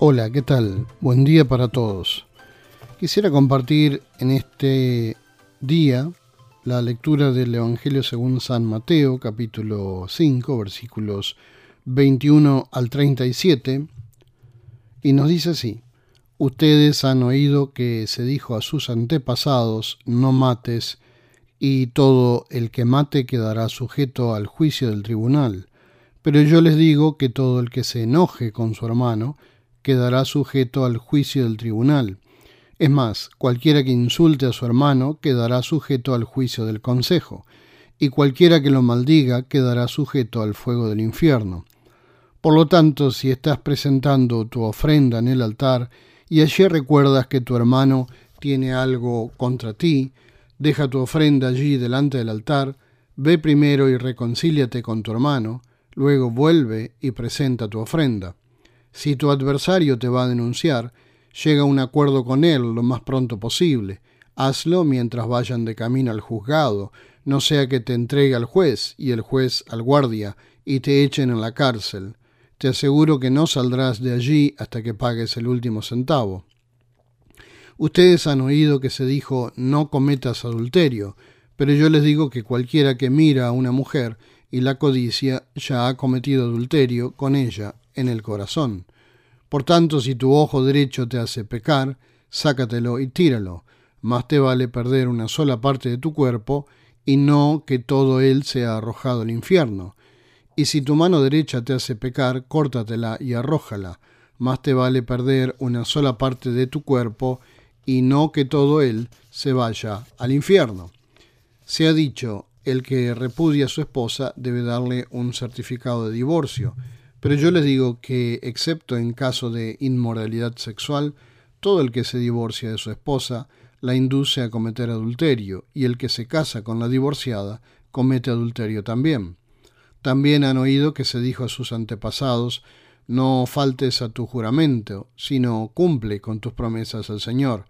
Hola, ¿qué tal? Buen día para todos. Quisiera compartir en este día la lectura del Evangelio según San Mateo, capítulo 5, versículos 21 al 37, y nos dice así, Ustedes han oído que se dijo a sus antepasados, no mates, y todo el que mate quedará sujeto al juicio del tribunal. Pero yo les digo que todo el que se enoje con su hermano quedará sujeto al juicio del tribunal. Es más, cualquiera que insulte a su hermano quedará sujeto al juicio del consejo, y cualquiera que lo maldiga quedará sujeto al fuego del infierno. Por lo tanto, si estás presentando tu ofrenda en el altar y allí recuerdas que tu hermano tiene algo contra ti, deja tu ofrenda allí delante del altar, ve primero y reconcíliate con tu hermano, luego vuelve y presenta tu ofrenda. Si tu adversario te va a denunciar, llega a un acuerdo con él lo más pronto posible. Hazlo mientras vayan de camino al juzgado, no sea que te entregue al juez y el juez al guardia y te echen en la cárcel. Te aseguro que no saldrás de allí hasta que pagues el último centavo. Ustedes han oído que se dijo no cometas adulterio, pero yo les digo que cualquiera que mira a una mujer y la codicia ya ha cometido adulterio con ella en el corazón. Por tanto, si tu ojo derecho te hace pecar, sácatelo y tíralo. Más te vale perder una sola parte de tu cuerpo y no que todo él sea arrojado al infierno. Y si tu mano derecha te hace pecar, córtatela y arrójala. Más te vale perder una sola parte de tu cuerpo y no que todo él se vaya al infierno. Se ha dicho, el que repudia a su esposa debe darle un certificado de divorcio, pero yo les digo que, excepto en caso de inmoralidad sexual, todo el que se divorcia de su esposa la induce a cometer adulterio, y el que se casa con la divorciada comete adulterio también. También han oído que se dijo a sus antepasados, no faltes a tu juramento, sino cumple con tus promesas al Señor.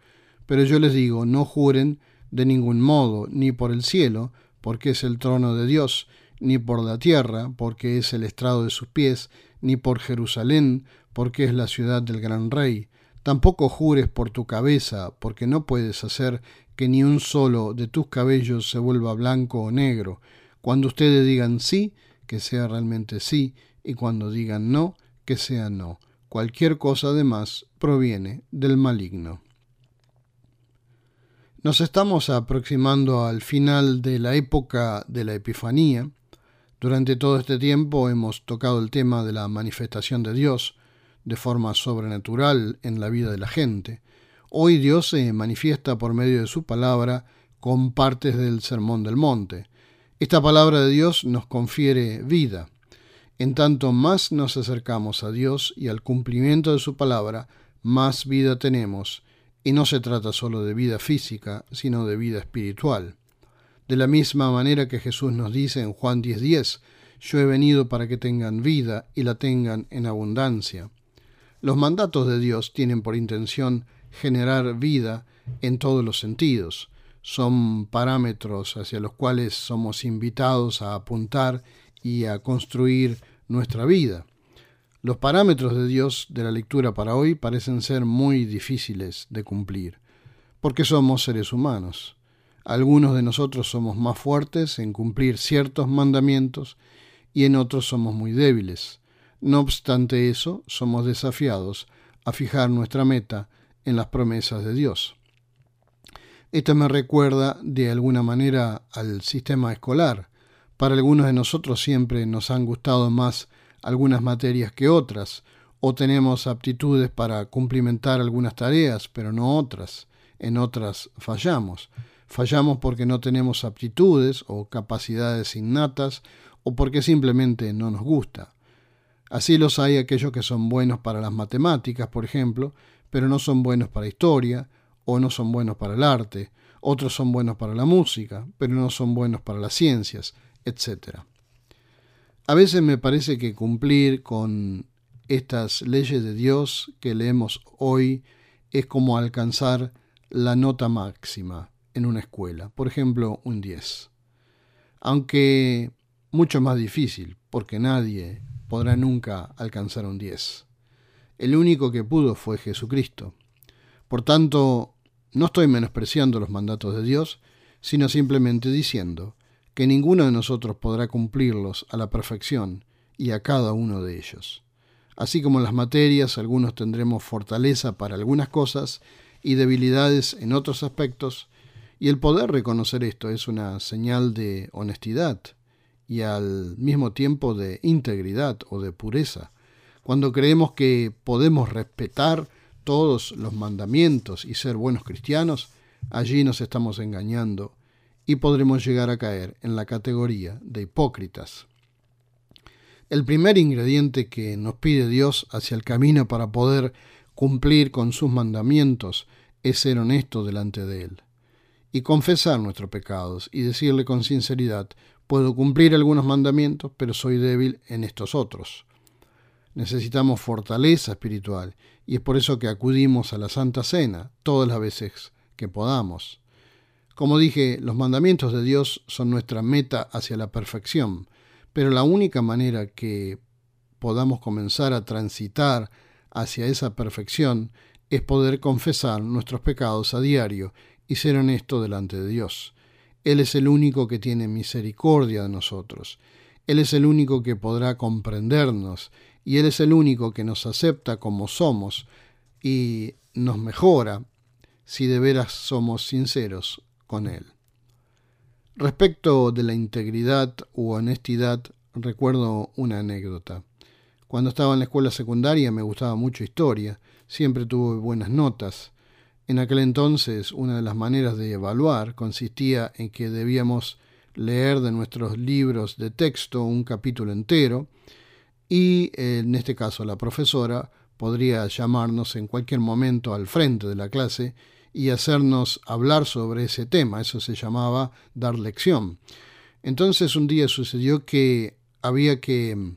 Pero yo les digo, no juren de ningún modo, ni por el cielo, porque es el trono de Dios, ni por la tierra, porque es el estrado de sus pies, ni por Jerusalén, porque es la ciudad del gran rey. Tampoco jures por tu cabeza, porque no puedes hacer que ni un solo de tus cabellos se vuelva blanco o negro. Cuando ustedes digan sí, que sea realmente sí, y cuando digan no, que sea no. Cualquier cosa además proviene del maligno. Nos estamos aproximando al final de la época de la Epifanía. Durante todo este tiempo hemos tocado el tema de la manifestación de Dios de forma sobrenatural en la vida de la gente. Hoy Dios se manifiesta por medio de su palabra con partes del Sermón del Monte. Esta palabra de Dios nos confiere vida. En tanto más nos acercamos a Dios y al cumplimiento de su palabra, más vida tenemos y no se trata solo de vida física, sino de vida espiritual. De la misma manera que Jesús nos dice en Juan 10:10, yo he venido para que tengan vida y la tengan en abundancia. Los mandatos de Dios tienen por intención generar vida en todos los sentidos. Son parámetros hacia los cuales somos invitados a apuntar y a construir nuestra vida. Los parámetros de Dios de la lectura para hoy parecen ser muy difíciles de cumplir, porque somos seres humanos. Algunos de nosotros somos más fuertes en cumplir ciertos mandamientos y en otros somos muy débiles. No obstante eso, somos desafiados a fijar nuestra meta en las promesas de Dios. Esto me recuerda de alguna manera al sistema escolar. Para algunos de nosotros siempre nos han gustado más algunas materias que otras, o tenemos aptitudes para cumplimentar algunas tareas, pero no otras. En otras fallamos. Fallamos porque no tenemos aptitudes o capacidades innatas, o porque simplemente no nos gusta. Así los hay aquellos que son buenos para las matemáticas, por ejemplo, pero no son buenos para historia, o no son buenos para el arte, otros son buenos para la música, pero no son buenos para las ciencias, etc. A veces me parece que cumplir con estas leyes de Dios que leemos hoy es como alcanzar la nota máxima en una escuela, por ejemplo, un 10. Aunque mucho más difícil, porque nadie podrá nunca alcanzar un 10. El único que pudo fue Jesucristo. Por tanto, no estoy menospreciando los mandatos de Dios, sino simplemente diciendo que ninguno de nosotros podrá cumplirlos a la perfección y a cada uno de ellos. Así como en las materias, algunos tendremos fortaleza para algunas cosas y debilidades en otros aspectos, y el poder reconocer esto es una señal de honestidad y al mismo tiempo de integridad o de pureza. Cuando creemos que podemos respetar todos los mandamientos y ser buenos cristianos, allí nos estamos engañando y podremos llegar a caer en la categoría de hipócritas. El primer ingrediente que nos pide Dios hacia el camino para poder cumplir con sus mandamientos es ser honesto delante de Él y confesar nuestros pecados y decirle con sinceridad, puedo cumplir algunos mandamientos, pero soy débil en estos otros. Necesitamos fortaleza espiritual y es por eso que acudimos a la Santa Cena todas las veces que podamos. Como dije, los mandamientos de Dios son nuestra meta hacia la perfección, pero la única manera que podamos comenzar a transitar hacia esa perfección es poder confesar nuestros pecados a diario y ser honesto delante de Dios. Él es el único que tiene misericordia de nosotros. Él es el único que podrá comprendernos y Él es el único que nos acepta como somos y nos mejora si de veras somos sinceros con Él. Respecto de la integridad u honestidad, recuerdo una anécdota. Cuando estaba en la escuela secundaria me gustaba mucho historia, siempre tuve buenas notas, en aquel entonces, una de las maneras de evaluar consistía en que debíamos leer de nuestros libros de texto un capítulo entero y, en este caso, la profesora podría llamarnos en cualquier momento al frente de la clase y hacernos hablar sobre ese tema. Eso se llamaba dar lección. Entonces un día sucedió que había que mm,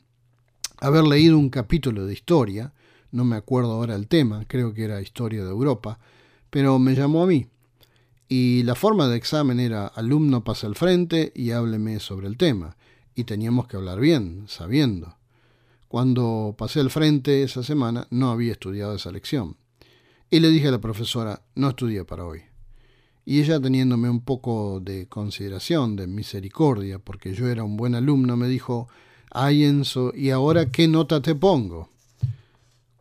haber leído un capítulo de historia, no me acuerdo ahora el tema, creo que era historia de Europa, pero me llamó a mí. Y la forma de examen era alumno pasa al frente y hábleme sobre el tema. Y teníamos que hablar bien, sabiendo. Cuando pasé al frente esa semana no había estudiado esa lección. Y le dije a la profesora, no estudié para hoy. Y ella, teniéndome un poco de consideración, de misericordia, porque yo era un buen alumno, me dijo, ay Enzo, ¿y ahora qué nota te pongo?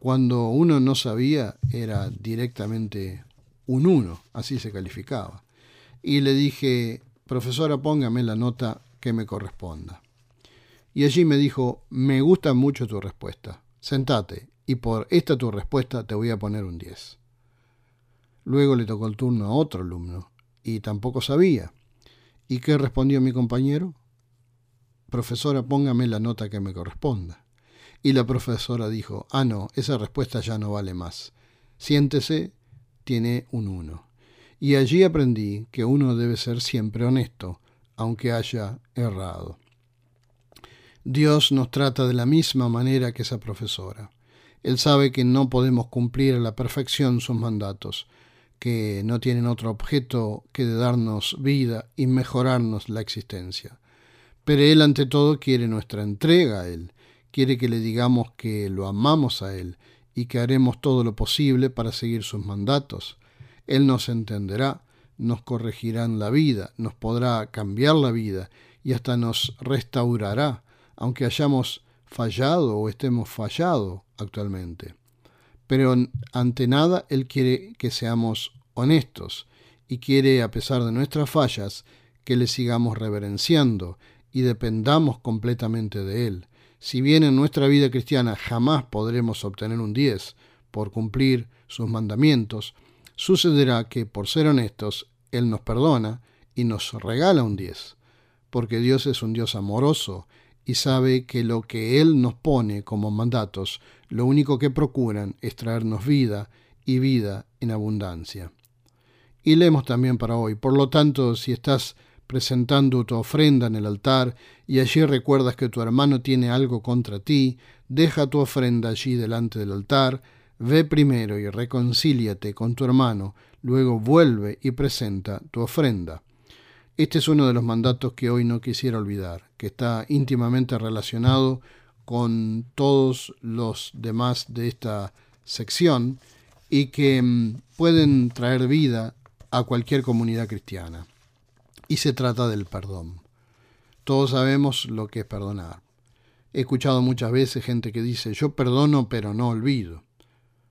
Cuando uno no sabía, era directamente un 1, así se calificaba. Y le dije, profesora, póngame la nota que me corresponda. Y allí me dijo, me gusta mucho tu respuesta, sentate, y por esta tu respuesta te voy a poner un 10. Luego le tocó el turno a otro alumno, y tampoco sabía. ¿Y qué respondió mi compañero? Profesora, póngame la nota que me corresponda. Y la profesora dijo, ah, no, esa respuesta ya no vale más. Siéntese tiene un 1. Y allí aprendí que uno debe ser siempre honesto, aunque haya errado. Dios nos trata de la misma manera que esa profesora. Él sabe que no podemos cumplir a la perfección sus mandatos, que no tienen otro objeto que de darnos vida y mejorarnos la existencia. Pero Él ante todo quiere nuestra entrega a Él, quiere que le digamos que lo amamos a Él y que haremos todo lo posible para seguir sus mandatos. Él nos entenderá, nos corregirá en la vida, nos podrá cambiar la vida y hasta nos restaurará, aunque hayamos fallado o estemos fallado actualmente. Pero ante nada Él quiere que seamos honestos y quiere, a pesar de nuestras fallas, que le sigamos reverenciando y dependamos completamente de Él. Si bien en nuestra vida cristiana jamás podremos obtener un 10 por cumplir sus mandamientos, sucederá que por ser honestos, Él nos perdona y nos regala un 10, porque Dios es un Dios amoroso y sabe que lo que Él nos pone como mandatos, lo único que procuran es traernos vida y vida en abundancia. Y leemos también para hoy, por lo tanto, si estás presentando tu ofrenda en el altar, y allí recuerdas que tu hermano tiene algo contra ti, deja tu ofrenda allí delante del altar, ve primero y reconcíliate con tu hermano, luego vuelve y presenta tu ofrenda. Este es uno de los mandatos que hoy no quisiera olvidar, que está íntimamente relacionado con todos los demás de esta sección y que mm, pueden traer vida a cualquier comunidad cristiana. Y se trata del perdón. Todos sabemos lo que es perdonar. He escuchado muchas veces gente que dice, yo perdono pero no olvido.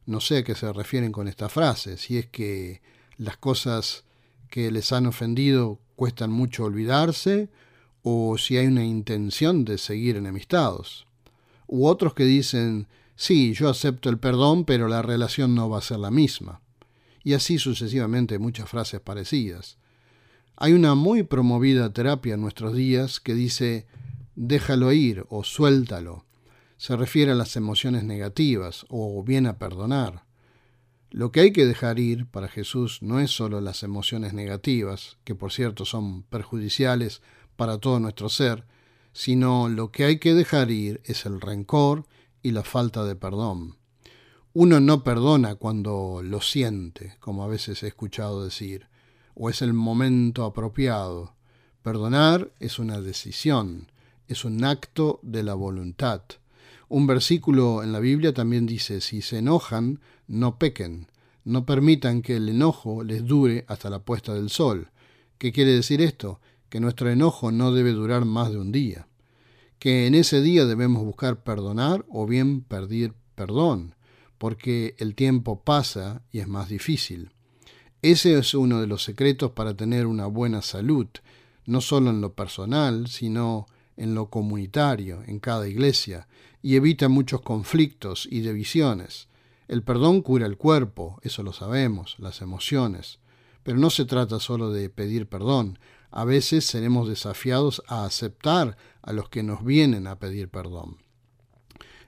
No sé a qué se refieren con esta frase, si es que las cosas que les han ofendido cuestan mucho olvidarse o si hay una intención de seguir enemistados. U otros que dicen, sí, yo acepto el perdón, pero la relación no va a ser la misma. Y así sucesivamente muchas frases parecidas. Hay una muy promovida terapia en nuestros días que dice, déjalo ir o suéltalo. Se refiere a las emociones negativas o bien a perdonar. Lo que hay que dejar ir para Jesús no es solo las emociones negativas, que por cierto son perjudiciales para todo nuestro ser, sino lo que hay que dejar ir es el rencor y la falta de perdón. Uno no perdona cuando lo siente, como a veces he escuchado decir, o es el momento apropiado. Perdonar es una decisión, es un acto de la voluntad. Un versículo en la Biblia también dice, si se enojan, no pequen, no permitan que el enojo les dure hasta la puesta del sol. ¿Qué quiere decir esto? Que nuestro enojo no debe durar más de un día, que en ese día debemos buscar perdonar o bien pedir perdón, porque el tiempo pasa y es más difícil. Ese es uno de los secretos para tener una buena salud, no solo en lo personal, sino en lo comunitario, en cada iglesia, y evita muchos conflictos y divisiones. El perdón cura el cuerpo, eso lo sabemos, las emociones. Pero no se trata solo de pedir perdón. A veces seremos desafiados a aceptar a los que nos vienen a pedir perdón.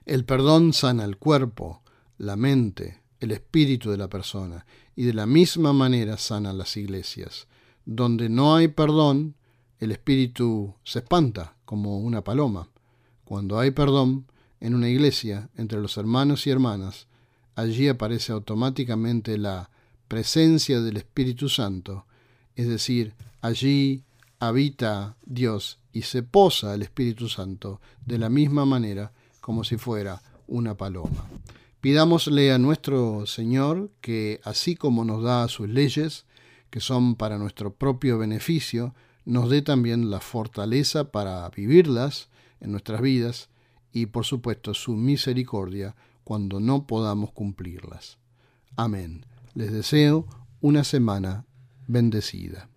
El perdón sana el cuerpo, la mente, el espíritu de la persona, y de la misma manera sana las iglesias. Donde no hay perdón, el espíritu se espanta como una paloma. Cuando hay perdón, en una iglesia, entre los hermanos y hermanas, allí aparece automáticamente la presencia del Espíritu Santo, es decir, allí habita Dios y se posa el Espíritu Santo de la misma manera como si fuera una paloma. Pidámosle a nuestro Señor que, así como nos da sus leyes, que son para nuestro propio beneficio, nos dé también la fortaleza para vivirlas en nuestras vidas y por supuesto su misericordia cuando no podamos cumplirlas. Amén. Les deseo una semana bendecida.